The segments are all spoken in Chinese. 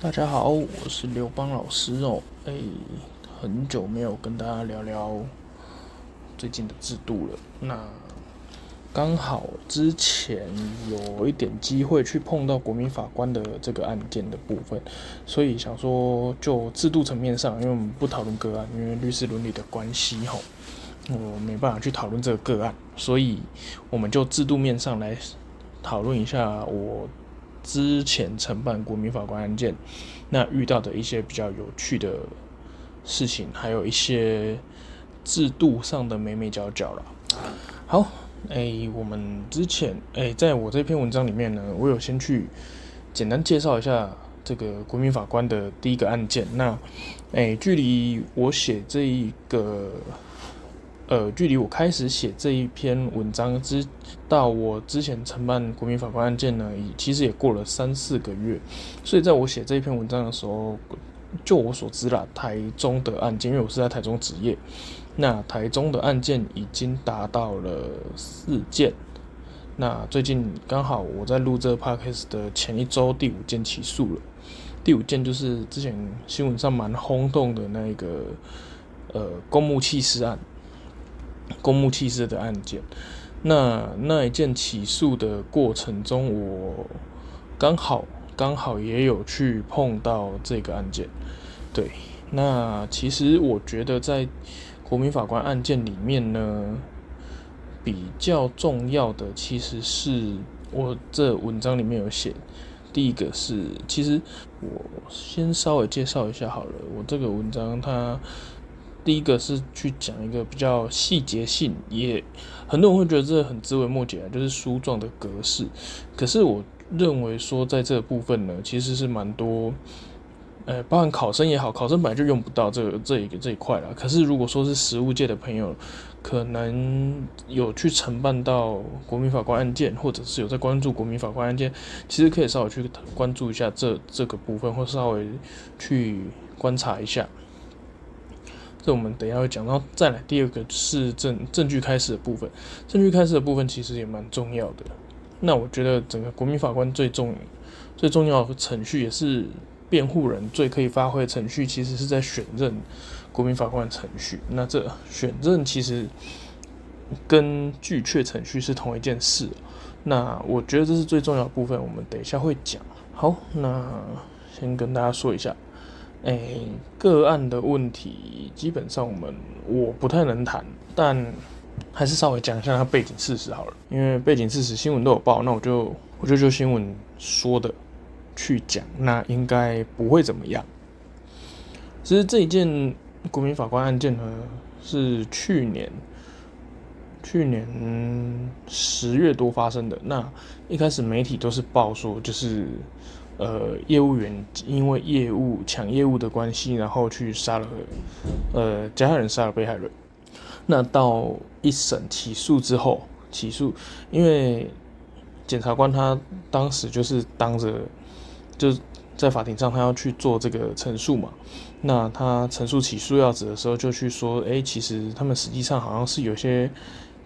大家好，我是刘邦老师哦。哎，很久没有跟大家聊聊最近的制度了。那刚好之前有一点机会去碰到国民法官的这个案件的部分，所以想说就制度层面上，因为我们不讨论个案，因为律师伦理的关系吼，我没办法去讨论这个个案，所以我们就制度面上来讨论一下我。之前承办国民法官案件，那遇到的一些比较有趣的事情，还有一些制度上的眉眉角角了。好，哎、欸，我们之前哎、欸，在我这篇文章里面呢，我有先去简单介绍一下这个国民法官的第一个案件。那哎、欸，距离我写这一个。呃，距离我开始写这一篇文章之到我之前承办国民法官案件呢，其实也过了三四个月。所以在我写这一篇文章的时候，就我所知啦，台中的案件，因为我是在台中执业，那台中的案件已经达到了四件。那最近刚好我在录这个 podcast 的前一周，第五件起诉了。第五件就是之前新闻上蛮轰动的那个呃公墓弃尸案。公务弃尸的案件，那那一件起诉的过程中，我刚好刚好也有去碰到这个案件。对，那其实我觉得在国民法官案件里面呢，比较重要的其实是我这文章里面有写，第一个是，其实我先稍微介绍一下好了，我这个文章它。第一个是去讲一个比较细节性，也很多人会觉得这很枝微末节，就是书状的格式。可是我认为说，在这个部分呢，其实是蛮多，呃，包含考生也好，考生本来就用不到这个这一个这一块了。可是如果说是实务界的朋友，可能有去承办到国民法官案件，或者是有在关注国民法官案件，其实可以稍微去关注一下这这个部分，或稍微去观察一下。这我们等一下会讲，然后再来第二个是证证据开始的部分。证据开始的部分其实也蛮重要的。那我觉得整个国民法官最重最重要的程序，也是辩护人最可以发挥的程序，其实是在选任国民法官的程序。那这选任其实跟拒确程序是同一件事。那我觉得这是最重要的部分，我们等一下会讲。好，那先跟大家说一下。诶、个案的问题基本上我们我不太能谈，但还是稍微讲一下它背景事实好了。因为背景事实新闻都有报，那我就我就就新闻说的去讲，那应该不会怎么样。其实这一件国民法官案件呢，是去年去年十月多发生的。那一开始媒体都是报说就是。呃，业务员因为业务抢业务的关系，然后去杀了呃加害人，杀了被害人。那到一审起诉之后，起诉，因为检察官他当时就是当着就在法庭上，他要去做这个陈述嘛。那他陈述起诉要旨的时候，就去说，哎，其实他们实际上好像是有些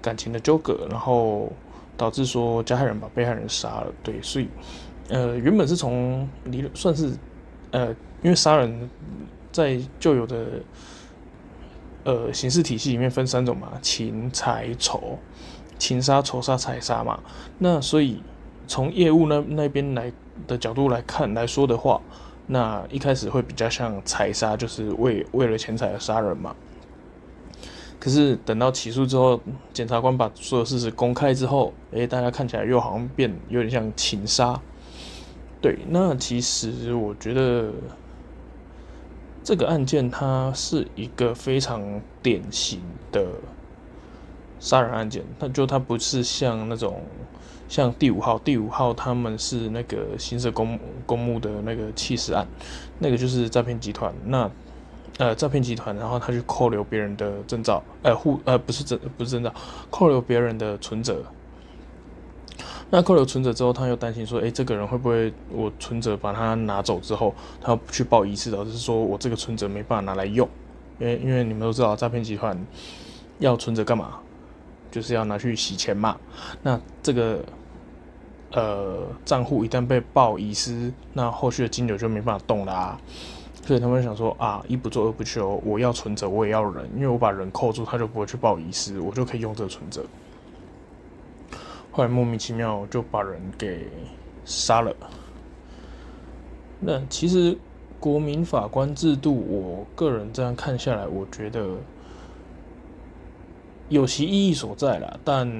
感情的纠葛，然后导致说加害人把被害人杀了。对，所以。呃，原本是从理论算是，呃，因为杀人在旧有的呃刑事体系里面分三种嘛，情、财、仇，情杀、仇杀、财杀嘛。那所以从业务那那边来的角度来看来说的话，那一开始会比较像财杀，就是为为了钱财而杀人嘛。可是等到起诉之后，检察官把所有事实公开之后，诶、大家看起来又好像变有点像情杀。对，那其实我觉得这个案件它是一个非常典型的杀人案件，那就它不是像那种像第五号，第五号他们是那个新社公公墓的那个弃尸案，那个就是诈骗集团，那呃诈骗集团，然后他去扣留别人的证照，呃户呃不是证不是证照，扣留别人的存折。那扣留存折之后，他又担心说：“诶，这个人会不会我存折把他拿走之后，他要去报遗失，导致说我这个存折没办法拿来用？因为因为你们都知道，诈骗集团要存折干嘛？就是要拿去洗钱嘛。那这个呃账户一旦被报遗失，那后续的金流就没办法动啦啊。所以他们想说啊，一不做二不休，我要存折，我也要人，因为我把人扣住，他就不会去报遗失，我就可以用这个存折。后来莫名其妙就把人给杀了。那其实国民法官制度，我个人这样看下来，我觉得有其意义所在啦，但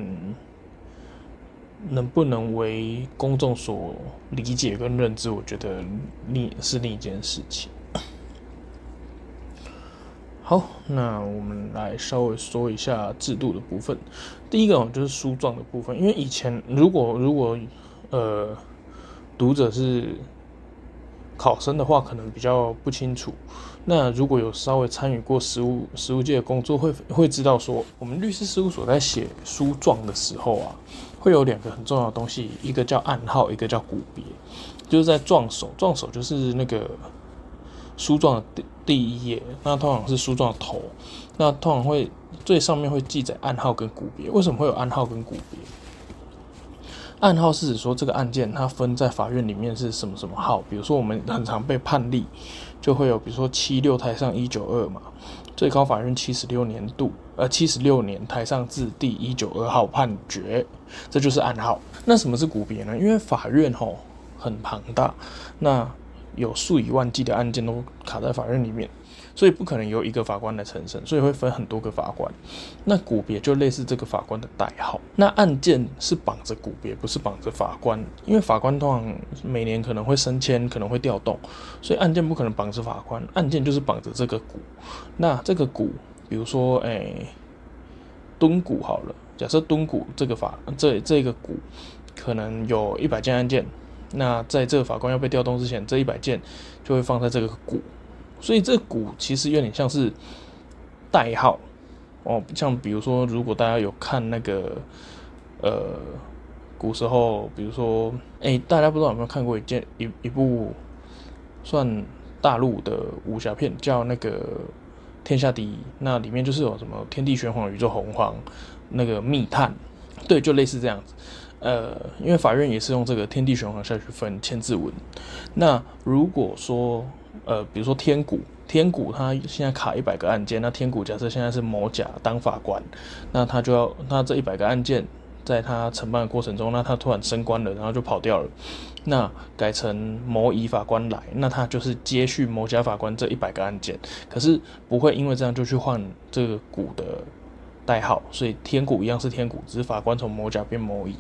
能不能为公众所理解跟认知，我觉得另是另一件事情。好，那我们来稍微说一下制度的部分。第一个就是书状的部分，因为以前如果如果呃读者是考生的话，可能比较不清楚。那如果有稍微参与过实务实务界的工作，会会知道说，我们律师事务所在写书状的时候啊，会有两个很重要的东西，一个叫暗号，一个叫股别，就是在状首，状首就是那个。书状的第一页，那通常是书状的头，那通常会最上面会记载案号跟股别。为什么会有案号跟股别？案号是指说这个案件它分在法院里面是什么什么号，比如说我们很常被判例，就会有比如说七六台上一九二嘛，最高法院七十六年度呃七十六年台上字第一九二号判决，这就是案号。那什么是股别呢？因为法院吼很庞大，那有数以万计的案件都卡在法院里面，所以不可能由一个法官来承审，所以会分很多个法官。那股别就类似这个法官的代号。那案件是绑着股别，不是绑着法官，因为法官通常每年可能会升迁，可能会调动，所以案件不可能绑着法官，案件就是绑着这个股。那这个股，比如说，哎、欸，敦股好了，假设敦股这个法这这个股可能有一百件案件。那在这个法官要被调动之前，这一百件就会放在这个股，所以这股其实有点像是代号哦。像比如说，如果大家有看那个呃古时候，比如说，哎、大家不知道有没有看过一件一一部算大陆的武侠片，叫那个《天下第一》，那里面就是有什么天地玄黄、宇宙洪荒，那个密探，对，就类似这样子。呃，因为法院也是用这个天地玄黄下去分千字文。那如果说，呃，比如说天谷，天谷他现在卡一百个案件，那天谷假设现在是某甲当法官，那他就要，那这一百个案件在他承办的过程中，那他突然升官了，然后就跑掉了，那改成某乙法官来，那他就是接续某甲法官这一百个案件，可是不会因为这样就去换这个股的代号，所以天谷一样是天谷，只是法官从某甲变某乙。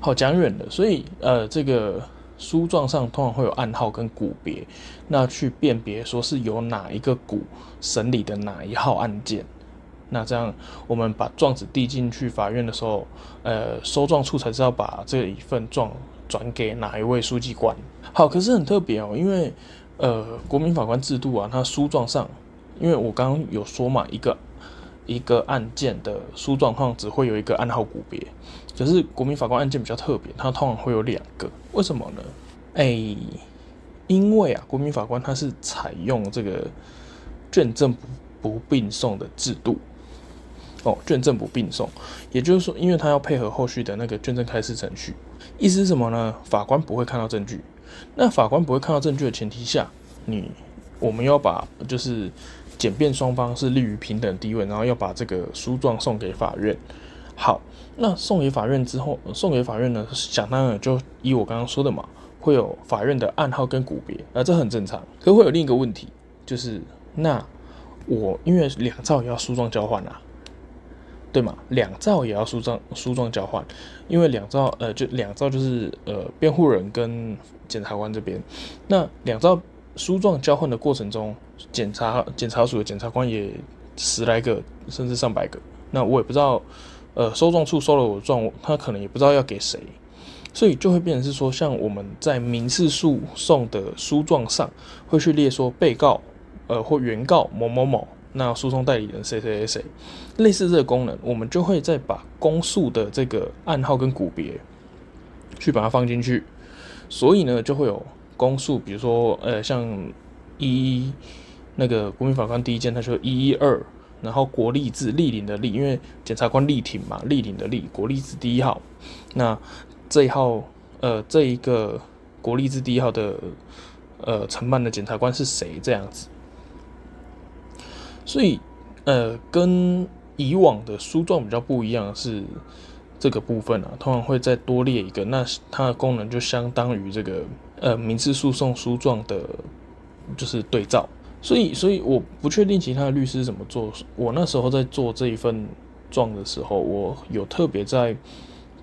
好讲远了，所以呃，这个书状上通常会有案号跟股别，那去辨别说是由哪一个股审理的哪一号案件，那这样我们把状纸递进去法院的时候，呃，收状处才知道把这一份状转给哪一位书记官。好，可是很特别哦，因为呃，国民法官制度啊，它书状上，因为我刚刚有说嘛，一个。一个案件的书状上只会有一个案号股别，可是国民法官案件比较特别，它通常会有两个，为什么呢？哎、因为啊，国民法官他是采用这个卷证不不并送的制度，哦，卷证不并送，也就是说，因为他要配合后续的那个卷证开示程序，意思是什么呢？法官不会看到证据，那法官不会看到证据的前提下，你我们要把就是。检辩双方是立于平等地位，然后要把这个书状送给法院。好，那送给法院之后，送给法院呢，想当然就以我刚刚说的嘛，会有法院的案号跟股别，啊，这很正常。可会有另一个问题，就是那我因为两造也要书状交换啊，对吗？两造也要书状书状交换，因为两造呃就两造就是呃辩护人跟检察官这边，那两造。书状交换的过程中，检察检察署的检察官也十来个，甚至上百个。那我也不知道，呃，收状处收了我的状，他可能也不知道要给谁，所以就会变成是说，像我们在民事诉讼的书状上，会去列说被告，呃，或原告某某某，那诉讼代理人谁谁谁谁，类似这个功能，我们就会再把公诉的这个案号跟股别，去把它放进去，所以呢，就会有。公诉，比如说，呃，像一那个国民法官第一件，他说一一二然后国立字立领的立，因为检察官力挺嘛，立领的立，国立字第一号。那这一号，呃，这一个国立字第一号的呃承办的检察官是谁？这样子。所以，呃，跟以往的书状比较不一样是这个部分啊，通常会再多列一个，那它的功能就相当于这个呃民事诉讼书状的，就是对照。所以，所以我不确定其他的律师怎么做。我那时候在做这一份状的时候，我有特别在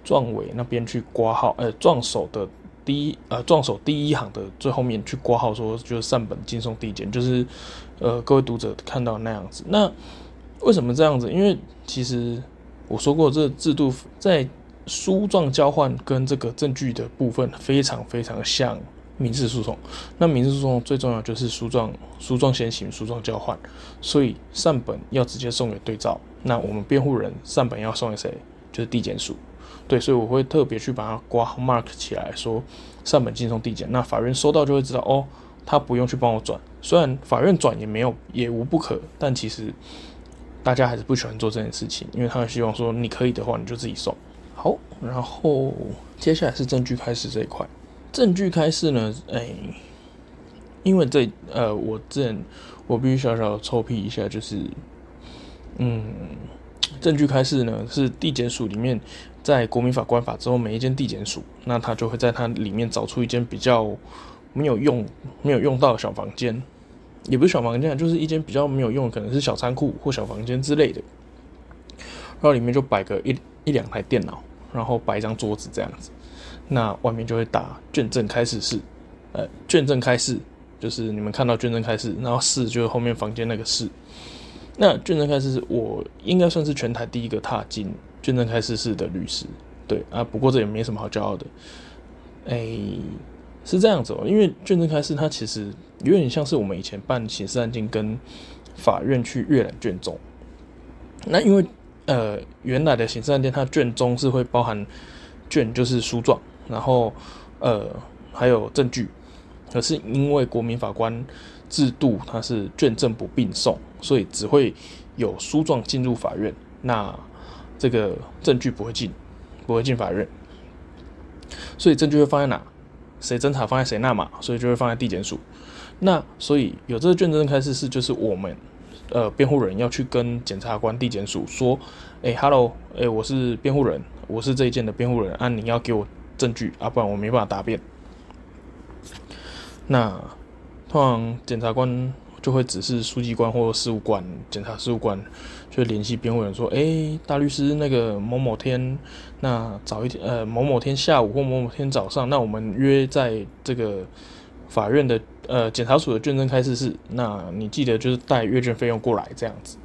状尾那边去挂号，呃，状首的第一，呃，状首第一行的最后面去挂号说，就是善本竞送递减，就是呃，各位读者看到那样子。那为什么这样子？因为其实我说过，这制度在书状交换跟这个证据的部分非常非常像。民事诉讼，那民事诉讼最重要就是书状，书状先行，书状交换，所以善本要直接送给对照。那我们辩护人善本要送给谁？就是递减署。对，所以我会特别去把它括号 mark 起来，说善本竞送递减。那法院收到就会知道，哦，他不用去帮我转。虽然法院转也没有也无不可，但其实大家还是不喜欢做这件事情，因为他们希望说你可以的话你就自己送。好，然后接下来是证据开示这一块。证据开示呢？哎、因为这呃，我这我必须小小臭屁一下，就是嗯，证据开示呢是地检署里面在国民法官法之后，每一间地检署，那他就会在它里面找出一间比较没有用、没有用到的小房间，也不是小房间，就是一间比较没有用，可能是小仓库或小房间之类的，然后里面就摆个一一两台电脑，然后摆一张桌子这样子。那外面就会打卷证开始室，呃，卷证开始就是你们看到卷证开始，然后室就是后面房间那个室。那卷证开始我应该算是全台第一个踏进卷证开始室的律师，对啊，不过这也没什么好骄傲的。哎、是这样子哦、因为卷证开始它其实有点像是我们以前办刑事案件跟法院去阅览卷宗。那因为呃原来的刑事案件它卷宗是会包含卷就是书状。然后，呃，还有证据，可是因为国民法官制度它是卷证不并送，所以只会有书状进入法院，那这个证据不会进，不会进法院，所以证据会放在哪？谁侦查放在谁那嘛，所以就会放在地检署。那所以有这个卷证开示是，就是我们呃辩护人要去跟检察官、地检署说，哎，Hello，哎，我是辩护人，我是这一件的辩护人，啊，你要给我。证据啊，不然我没办法答辩。那通常检察官就会指示书记官或事务官、检察事务官，就联系辩护人说：“哎、大律师，那个某某天，那早一天，呃，某某天下午或某某天早上，那我们约在这个法院的呃检查署的卷证开示是。那你记得就是带阅卷费用过来这样子。”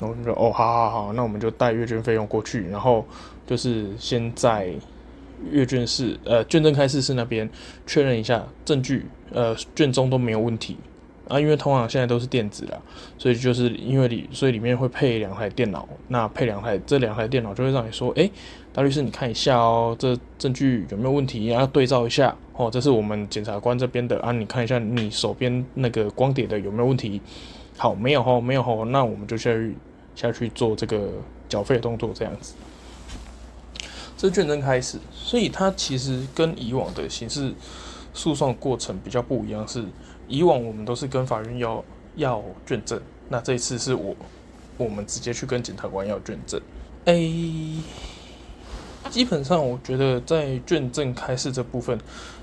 然后就说：“哦，好好好，那我们就带阅卷费用过去，然后就是先在。”阅卷室，呃，卷证开示室那边确认一下证据，呃，卷宗都没有问题啊。因为通常现在都是电子的，所以就是因为里，所以里面会配两台电脑。那配两台，这两台电脑就会让你说，哎、大律师，你看一下哦，这证据有没有问题？要对照一下哦。这是我们检察官这边的啊，你看一下你手边那个光碟的有没有问题？好，没有哦，没有哦，那我们就下去下去做这个缴费的动作，这样子。这卷证开始，所以它其实跟以往的刑事诉讼过程比较不一样。是以往我们都是跟法院要要卷证，那这一次是我我们直接去跟检察官要卷证。A 基本上我觉得在卷证开示这部分，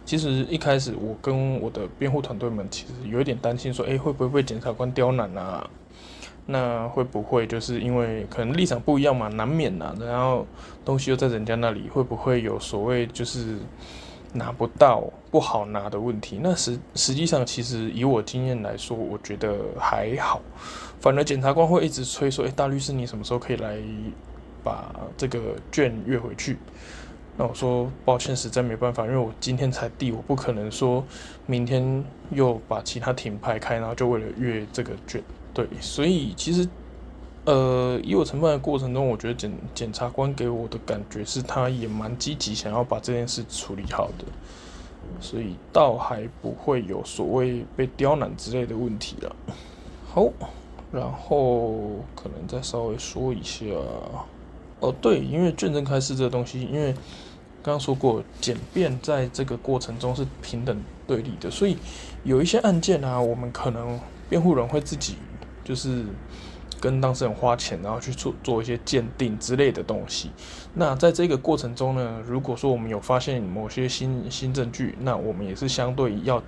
其实一开始我跟我的辩护团队们其实有一点担心，说，哎，会不会被检察官刁难啊？那会不会就是因为可能立场不一样嘛，难免呐、啊。然后东西又在人家那里，会不会有所谓就是拿不到、不好拿的问题？那实实际上，其实以我经验来说，我觉得还好。反而检察官会一直催说：“诶，大律师，你什么时候可以来把这个卷阅回去？”那我说：“抱歉，实在没办法，因为我今天才递，我不可能说明天又把其他庭排开，然后就为了阅这个卷。”对，所以其实，呃，以我承办的过程中，我觉得检检察官给我的感觉是，他也蛮积极，想要把这件事处理好的，所以倒还不会有所谓被刁难之类的问题了。好，然后可能再稍微说一下，哦对，因为卷证开示这个东西，因为刚刚说过检辩在这个过程中是平等对立的，所以有一些案件啊，我们可能辩护人会自己就是。跟当事人花钱，然后去做做一些鉴定之类的东西。那在这个过程中呢，如果说我们有发现某些新新证据，那我们也是相对要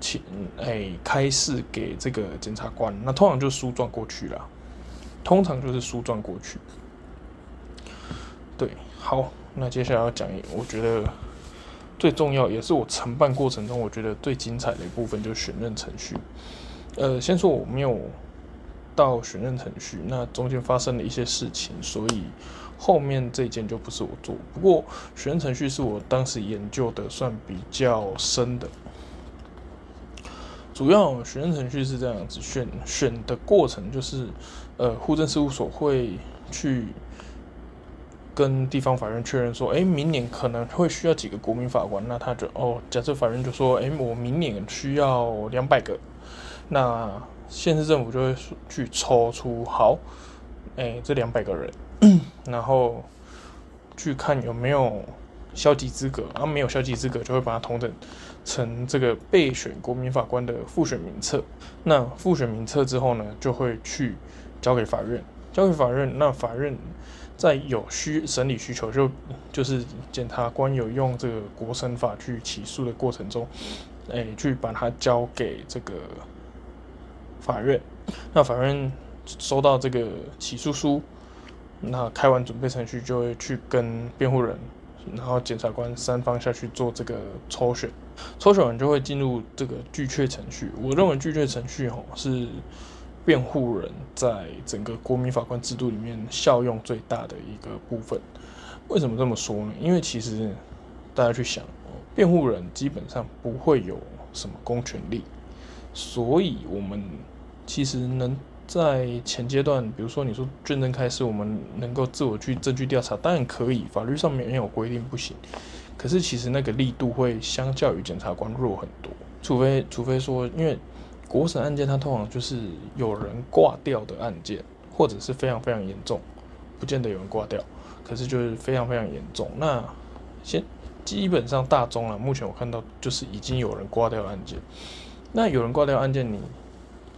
请哎开示给这个检察官。那通常就书状过去了，通常就是书状过去。对，好，那接下来要讲一，我觉得最重要也是我承办过程中我觉得最精彩的一部分，就是选任程序。呃，先说我没有。到选任程序，那中间发生了一些事情，所以后面这件就不是我做。不过选任程序是我当时研究的算比较深的。主要选任程序是这样子，选选的过程就是，呃，户政事务所会去跟地方法院确认说，哎，明年可能会需要几个国民法官，那他就哦，假设法院就说，哎，我明年需要两百个，那。县市政府就会去抽出好，哎、欸，这两百个人，然后去看有没有消极资格，然后没有消极资格，就会把它同等成这个备选国民法官的复选名册。那复选名册之后呢，就会去交给法院，交给法院。那法院在有需审理需求，就就是检察官有用这个国审法去起诉的过程中，哎、欸，去把它交给这个。法院，那法院收到这个起诉书，那开完准备程序就会去跟辩护人，然后检察官三方下去做这个抽选，抽选完就会进入这个具确程序。我认为具确程序吼是辩护人在整个国民法官制度里面效用最大的一个部分。为什么这么说呢？因为其实大家去想，辩护人基本上不会有什么公权力。所以，我们其实能在前阶段，比如说你说卷证开示，我们能够自我去证据调查，当然可以，法律上面没有规定不行。可是，其实那个力度会相较于检察官弱很多，除非除非说，因为国审案件它通常就是有人挂掉的案件，或者是非常非常严重，不见得有人挂掉，可是就是非常非常严重。那先基本上大宗了，目前我看到就是已经有人挂掉案件。那有人挂掉案件，你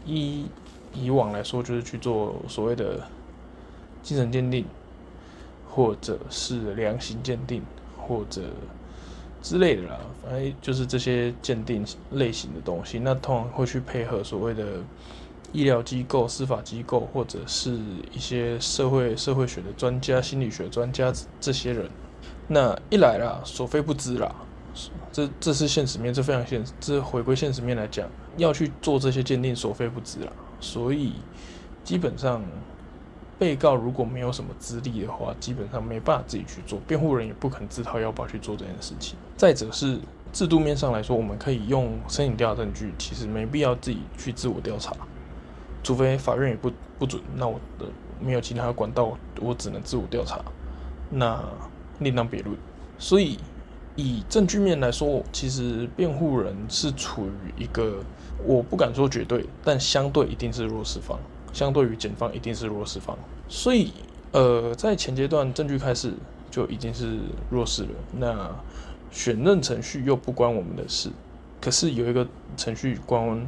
以以往来说就是去做所谓的精神鉴定，或者是量刑鉴定，或者之类的啦，反正就是这些鉴定类型的东西。那通常会去配合所谓的医疗机构、司法机构，或者是一些社会社会学的专家、心理学专家这些人。那一来啦，所费不知啦。这这是现实面，这非常现实。这回归现实面来讲，要去做这些鉴定，所费不貲啦。所以基本上，被告如果没有什么资历的话，基本上没办法自己去做，辩护人也不肯自掏腰包去做这件事情。再者是制度面上来说，我们可以用申请调查证据，其实没必要自己去自我调查，除非法院也不不准，那我的没有其他管道，我只能自我调查，那另当别论。所以。以证据面来说，其实辩护人是处于一个，我不敢说绝对，但相对一定是弱势方，相对于检方一定是弱势方。所以，呃，在前阶段证据开始就已经是弱势了。那选任程序又不关我们的事，可是有一个程序关，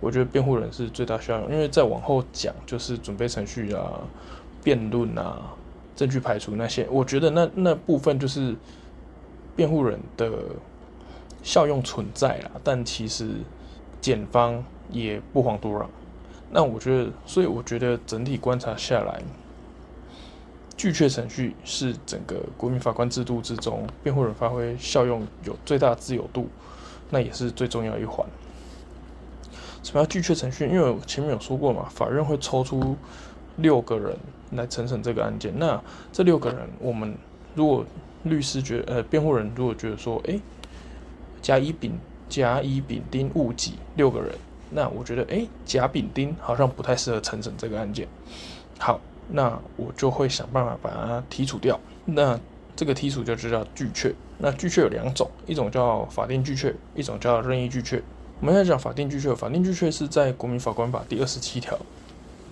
我觉得辩护人是最大效用，因为再往后讲就是准备程序啊、辩论啊、证据排除那些，我觉得那那部分就是。辩护人的效用存在啦，但其实检方也不遑多让。那我觉得，所以我觉得整体观察下来，具确程序是整个国民法官制度之中辩护人发挥效用有最大自由度，那也是最重要一环。什么叫具确程序？因为我前面有说过嘛，法院会抽出六个人来承审这个案件。那这六个人，我们如果律师觉得，呃，辩护人如果觉得说，诶，甲乙丙甲乙丙丁戊己六个人，那我觉得，诶，甲丙丁好像不太适合承审这个案件。好，那我就会想办法把它剔除掉。那这个剔除就就叫拒确。那拒确有两种，一种叫法定拒确，一种叫任意拒确。我们现在讲法定拒确，法定拒确是在《国民法官法》第二十七条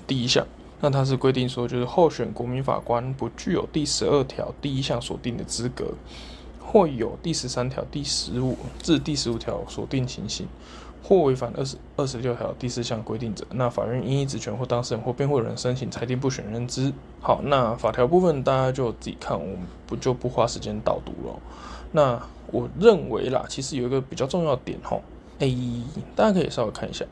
第一项，那它是规定说，就是候选国民法官不具有第十二条第一项所定的资格，或有第十三条第十五至第十五条所定情形，或违反二十二十六条第四项规定者，那法院应依职权或当事人或辩护人申请裁定不选认知。好，那法条部分大家就自己看，我们不就不花时间导读了。那我认为啦，其实有一个比较重要的点吼，诶，大家可以稍微看一下，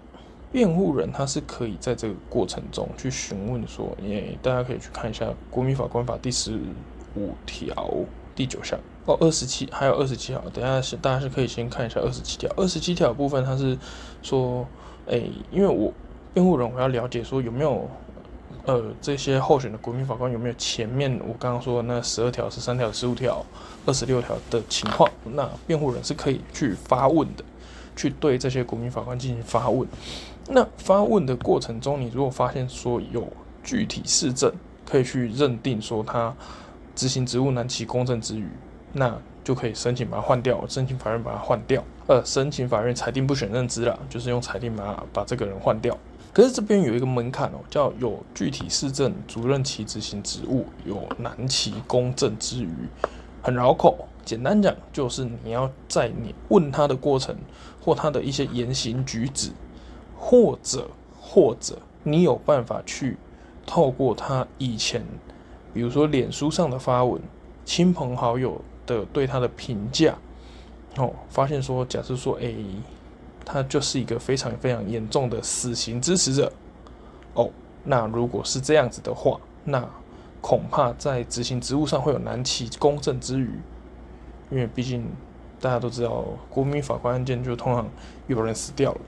辩护人他是可以在这个过程中去询问说，诶，大家可以去看一下《国民法官法》第十五条第九项哦，二十七还有二十七条，等下是大家是可以先看一下二十七条，二十七条部分它是说，诶，因为我辩护人我要了解说有没有。呃，这些候选的国民法官有没有前面我刚刚说的那十二条、十三条、十五条、二十六条的情况？那辩护人是可以去发问的，去对这些国民法官进行发问。那发问的过程中，你如果发现说有具体事证可以去认定说他执行职务难其公正之余，那就可以申请把他换掉，申请法院把他换掉。呃，申请法院裁定不选认知了，就是用裁定把他把这个人换掉。可是这边有一个门槛哦，叫有具体事证主任其执行职务，有难其公正之余，很绕口。简单讲，就是你要在你问他的过程，或他的一些言行举止，或者或者你有办法去透过他以前，比如说脸书上的发文，亲朋好友的对他的评价，哦，发现说，假设说，哎。他就是一个非常非常严重的死刑支持者哦。那如果是这样子的话，那恐怕在执行职务上会有难其公正之余，因为毕竟大家都知道，国民法官案件就通常有人死掉了。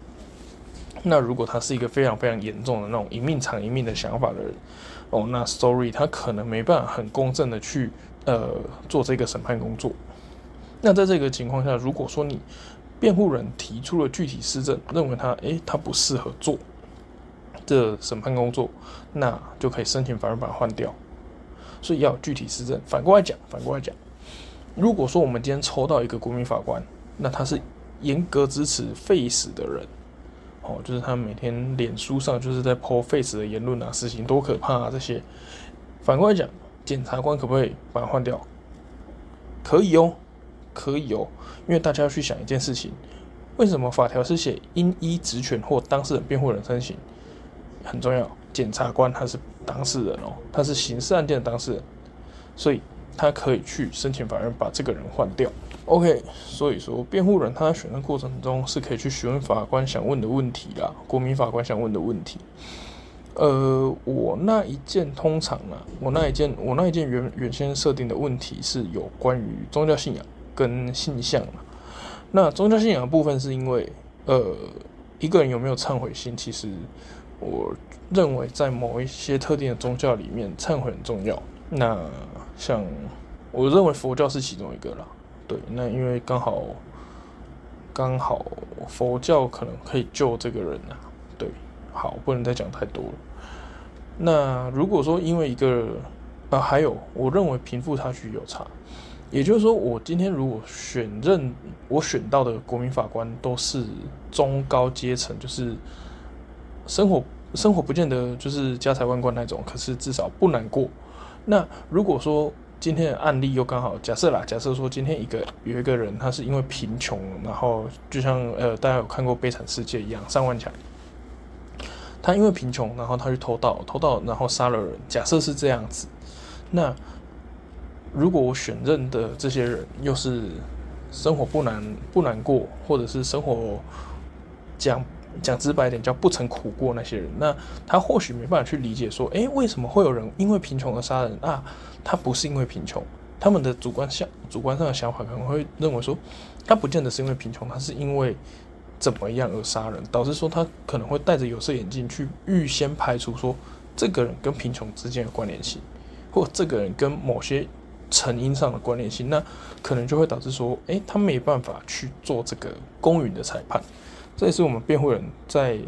那如果他是一个非常非常严重的那种一命偿一命的想法的人哦，那 sorry，他可能没办法很公正的去呃做这个审判工作。那在这个情况下，如果说你辩护人提出了具体事证，认为他诶，他不适合做这审判工作，那就可以申请法院把他换掉。所以要具体事证。反过来讲，反过来讲，如果说我们今天抽到一个国民法官，那他是严格支持废死的人，哦，就是他每天脸书上就是在 po 废死的言论啊，事情多可怕啊这些。反过来讲，检察官可不可以把他换掉？可以哦。可以哦，因为大家要去想一件事情，为什么法条是写应依职权或当事人辩护人申请？很重要，检察官他是当事人哦，他是刑事案件的当事人，所以他可以去申请法院把这个人换掉。OK，所以说辩护人他在选择过程中是可以去询问法官想问的问题啦，国民法官想问的问题。呃，我那一件通常呢，我那一件我那一件原原先设定的问题是有关于宗教信仰。跟性向，那宗教信仰的部分是因为，呃，一个人有没有忏悔心，其实我认为在某一些特定的宗教里面，忏悔很重要。那像我认为佛教是其中一个啦，对，那因为刚好刚好佛教可能可以救这个人啊，对，好，不能再讲太多了。那如果说因为一个，啊，还有我认为贫富差距有差。也就是说，我今天如果选任我选到的国民法官都是中高阶层，就是生活生活不见得就是家财万贯那种，可是至少不难过。那如果说今天的案例又刚好假设啦，假设说今天一个有一个人他是因为贫穷，然后就像呃大家有看过《悲惨世界》一样，上万强，他因为贫穷，然后他去偷盗，偷盗然后杀了人。假设是这样子，那。如果我选任的这些人又是生活不难不难过，或者是生活讲讲直白点叫不曾苦过那些人，那他或许没办法去理解说，诶，为什么会有人因为贫穷而杀人啊？他不是因为贫穷，他们的主观想主观上的想法可能会认为说，他不见得是因为贫穷，他是因为怎么样而杀人，导致说他可能会戴着有色眼镜去预先排除说这个人跟贫穷之间的关联性，或这个人跟某些。成因上的关联性，那可能就会导致说，诶，他没办法去做这个公允的裁判，这也是我们辩护人在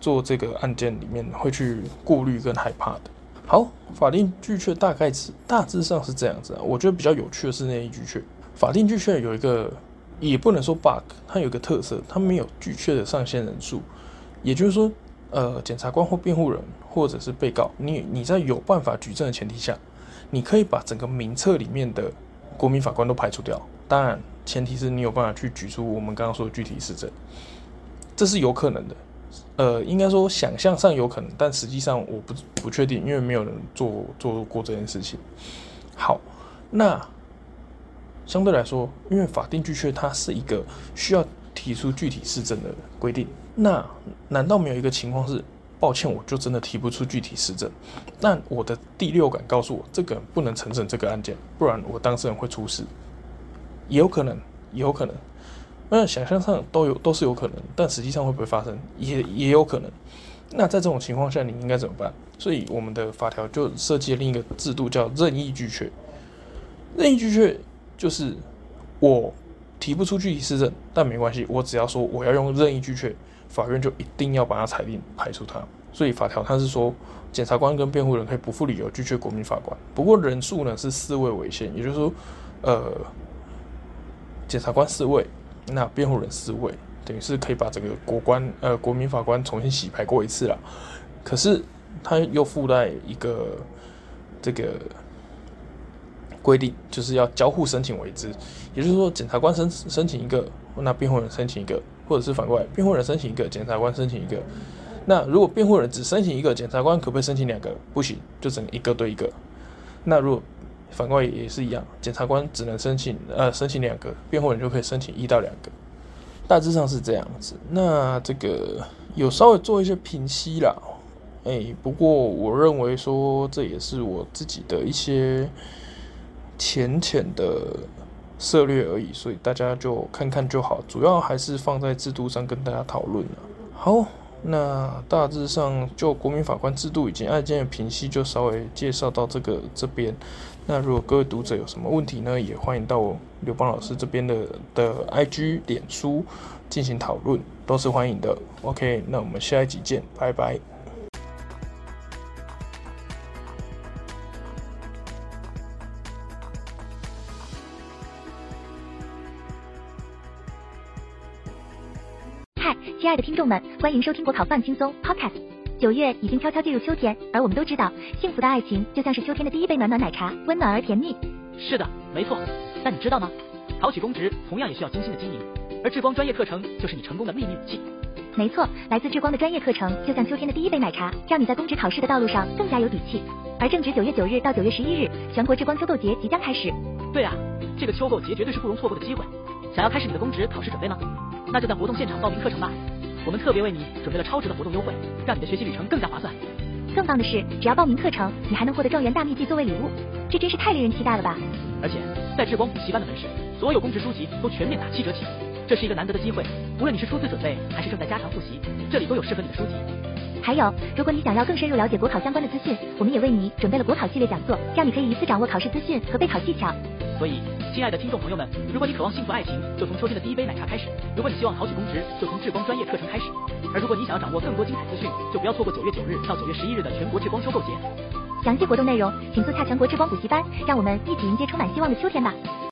做这个案件里面会去顾虑跟害怕的。好，法定拒却大概是大致上是这样子啊。我觉得比较有趣的是那一拒却，法定拒却有一个也不能说 bug，它有一个特色，它没有拒却的上限人数，也就是说，呃，检察官或辩护人或者是被告，你你在有办法举证的前提下，你可以把整个名册里面的国民法官都排除掉。当然，前提是你有办法去举出我们刚刚说的具体事证，这是有可能的。呃，应该说想象上有可能，但实际上我不不确定，因为没有人做做过这件事情。好，那相对来说，因为法定拒却它是一个需要提出具体事证的规定。那难道没有一个情况是，抱歉，我就真的提不出具体事证？但我的第六感告诉我，这个不能承认这个案件，不然我当事人会出事。也有可能，也有可能。那想象上都有都是有可能，但实际上会不会发生，也也有可能。那在这种情况下，你应该怎么办？所以我们的法条就设计了另一个制度，叫任意拒却。任意拒却就是我提不出具体事证，但没关系，我只要说我要用任意拒却。法院就一定要把它裁定排除它，所以法条它是说，检察官跟辩护人可以不负理由拒绝国民法官，不过人数呢是四位为限，也就是说，呃，检察官四位，那辩护人四位，等于是可以把整个国官呃国民法官重新洗牌过一次了。可是它又附带一个这个规定，就是要交互申请为之，也就是说，检察官申申请一个，那辩护人申请一个。或者是反过来，辩护人申请一个，检察官申请一个。那如果辩护人只申请一个，检察官可不可以申请两个？不行，就只能一个对一个。那如果反过来也是一样，检察官只能申请呃申请两个，辩护人就可以申请一到两个。大致上是这样子。那这个有稍微做一些评析啦，哎、不过我认为说这也是我自己的一些浅浅的。策略而已，所以大家就看看就好，主要还是放在制度上跟大家讨论了。好，那大致上就国民法官制度以及案件的评析，就稍微介绍到这个这边。那如果各位读者有什么问题呢，也欢迎到刘邦老师这边的的 IG、脸书进行讨论，都是欢迎的。OK，那我们下一集见，拜拜。亲爱的听众们，欢迎收听国考放轻松 Podcast。九月已经悄悄进入秋天，而我们都知道，幸福的爱情就像是秋天的第一杯暖暖奶茶，温暖而甜蜜。是的，没错。但你知道吗？考取公职同样也需要精心的经营，而智光专业课程就是你成功的秘密武器。没错，来自智光的专业课程就像秋天的第一杯奶茶，让你在公职考试的道路上更加有底气。而正值九月九日到九月十一日，全国智光秋购节即将开始。对啊，这个秋购节绝对是不容错过的机会。想要开始你的公职考试准备吗？那就在活动现场报名课程吧。我们特别为你准备了超值的活动优惠，让你的学习旅程更加划算。更棒的是，只要报名课程，你还能获得状元大秘籍作为礼物，这真是太令人期待了吧！而且在智光补习班的门市，所有公职书籍都全面打七折起，这是一个难得的机会。无论你是初次准备还是正在加强复习，这里都有适合你的书籍。还有，如果你想要更深入了解国考相关的资讯，我们也为你准备了国考系列讲座，让你可以一次掌握考试资讯和备考技巧。所以，亲爱的听众朋友们，如果你渴望幸福爱情，就从秋天的第一杯奶茶开始；如果你希望考取公职，就从智光专业课程开始；而如果你想要掌握更多精彩资讯，就不要错过九月九日到九月十一日的全国智光秋购节。详细活动内容，请速洽全国智光补习班，让我们一起迎接充满希望的秋天吧。